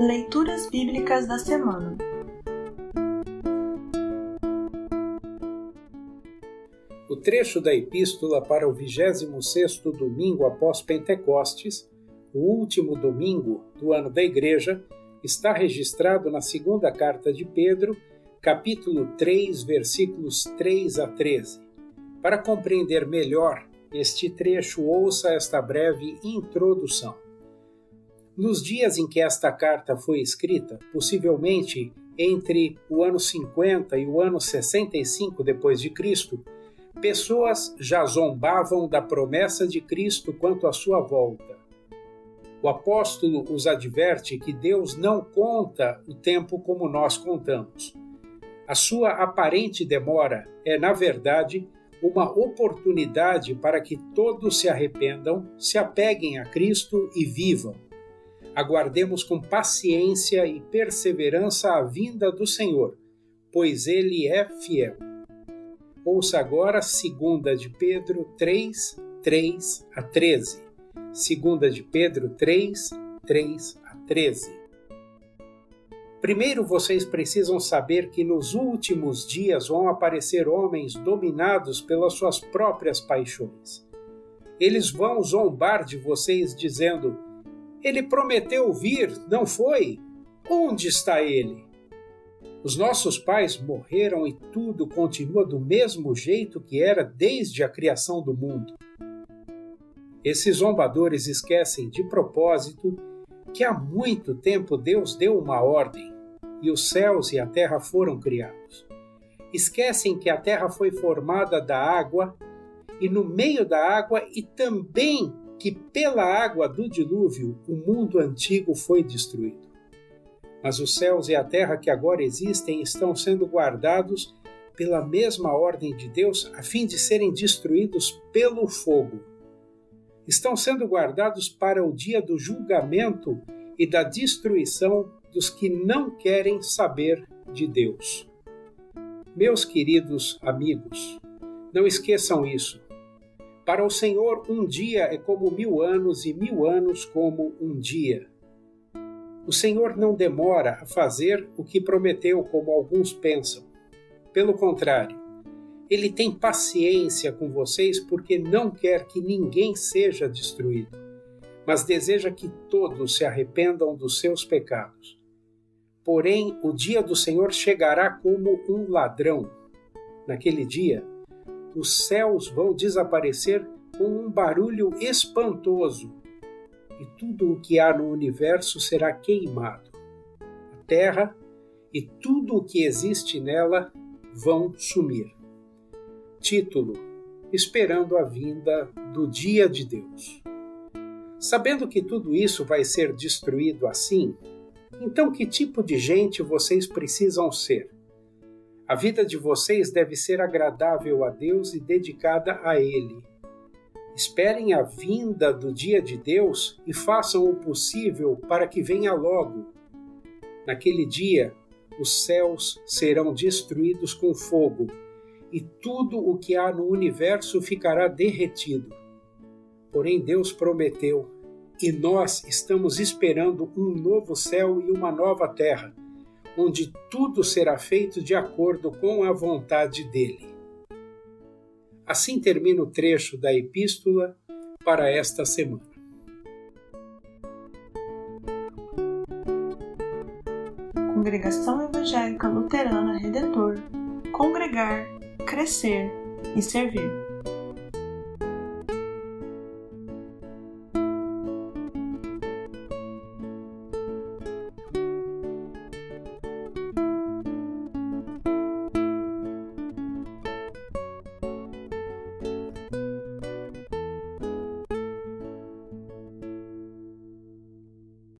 Leituras Bíblicas da Semana O trecho da epístola para o 26º domingo após Pentecostes, o último domingo do ano da Igreja, está registrado na segunda carta de Pedro, capítulo 3, versículos 3 a 13. Para compreender melhor este trecho, ouça esta breve introdução. Nos dias em que esta carta foi escrita, possivelmente entre o ano 50 e o ano 65 depois de Cristo, pessoas já zombavam da promessa de Cristo quanto à sua volta. O apóstolo os adverte que Deus não conta o tempo como nós contamos. A sua aparente demora é, na verdade, uma oportunidade para que todos se arrependam, se apeguem a Cristo e vivam. Aguardemos com paciência e perseverança a vinda do Senhor, pois ele é fiel. Ouça agora 2 de Pedro 3, 3 a 13. 2 de Pedro 3, 3 a 13. Primeiro vocês precisam saber que nos últimos dias vão aparecer homens dominados pelas suas próprias paixões. Eles vão zombar de vocês dizendo: Ele prometeu vir, não foi? Onde está ele? Os nossos pais morreram e tudo continua do mesmo jeito que era desde a criação do mundo. Esses zombadores esquecem de propósito que há muito tempo Deus deu uma ordem e os céus e a terra foram criados. Esquecem que a terra foi formada da água e no meio da água e também que pela água do dilúvio o mundo antigo foi destruído. Mas os céus e a terra que agora existem estão sendo guardados pela mesma ordem de Deus a fim de serem destruídos pelo fogo estão sendo guardados para o dia do julgamento e da destruição dos que não querem saber de Deus. Meus queridos amigos, não esqueçam isso. Para o Senhor, um dia é como mil anos e mil anos como um dia. O Senhor não demora a fazer o que prometeu, como alguns pensam. Pelo contrário, ele tem paciência com vocês porque não quer que ninguém seja destruído, mas deseja que todos se arrependam dos seus pecados. Porém, o dia do Senhor chegará como um ladrão. Naquele dia, os céus vão desaparecer com um barulho espantoso e tudo o que há no universo será queimado. A terra e tudo o que existe nela vão sumir. Título: Esperando a vinda do dia de Deus. Sabendo que tudo isso vai ser destruído assim, então que tipo de gente vocês precisam ser? A vida de vocês deve ser agradável a Deus e dedicada a Ele. Esperem a vinda do dia de Deus e façam o possível para que venha logo. Naquele dia, os céus serão destruídos com fogo e tudo o que há no universo ficará derretido. Porém, Deus prometeu, e nós estamos esperando um novo céu e uma nova terra, onde tudo será feito de acordo com a vontade dele. Assim termina o trecho da epístola para esta semana. Congregação Evangélica Luterana Redentor Congregar crescer e servir.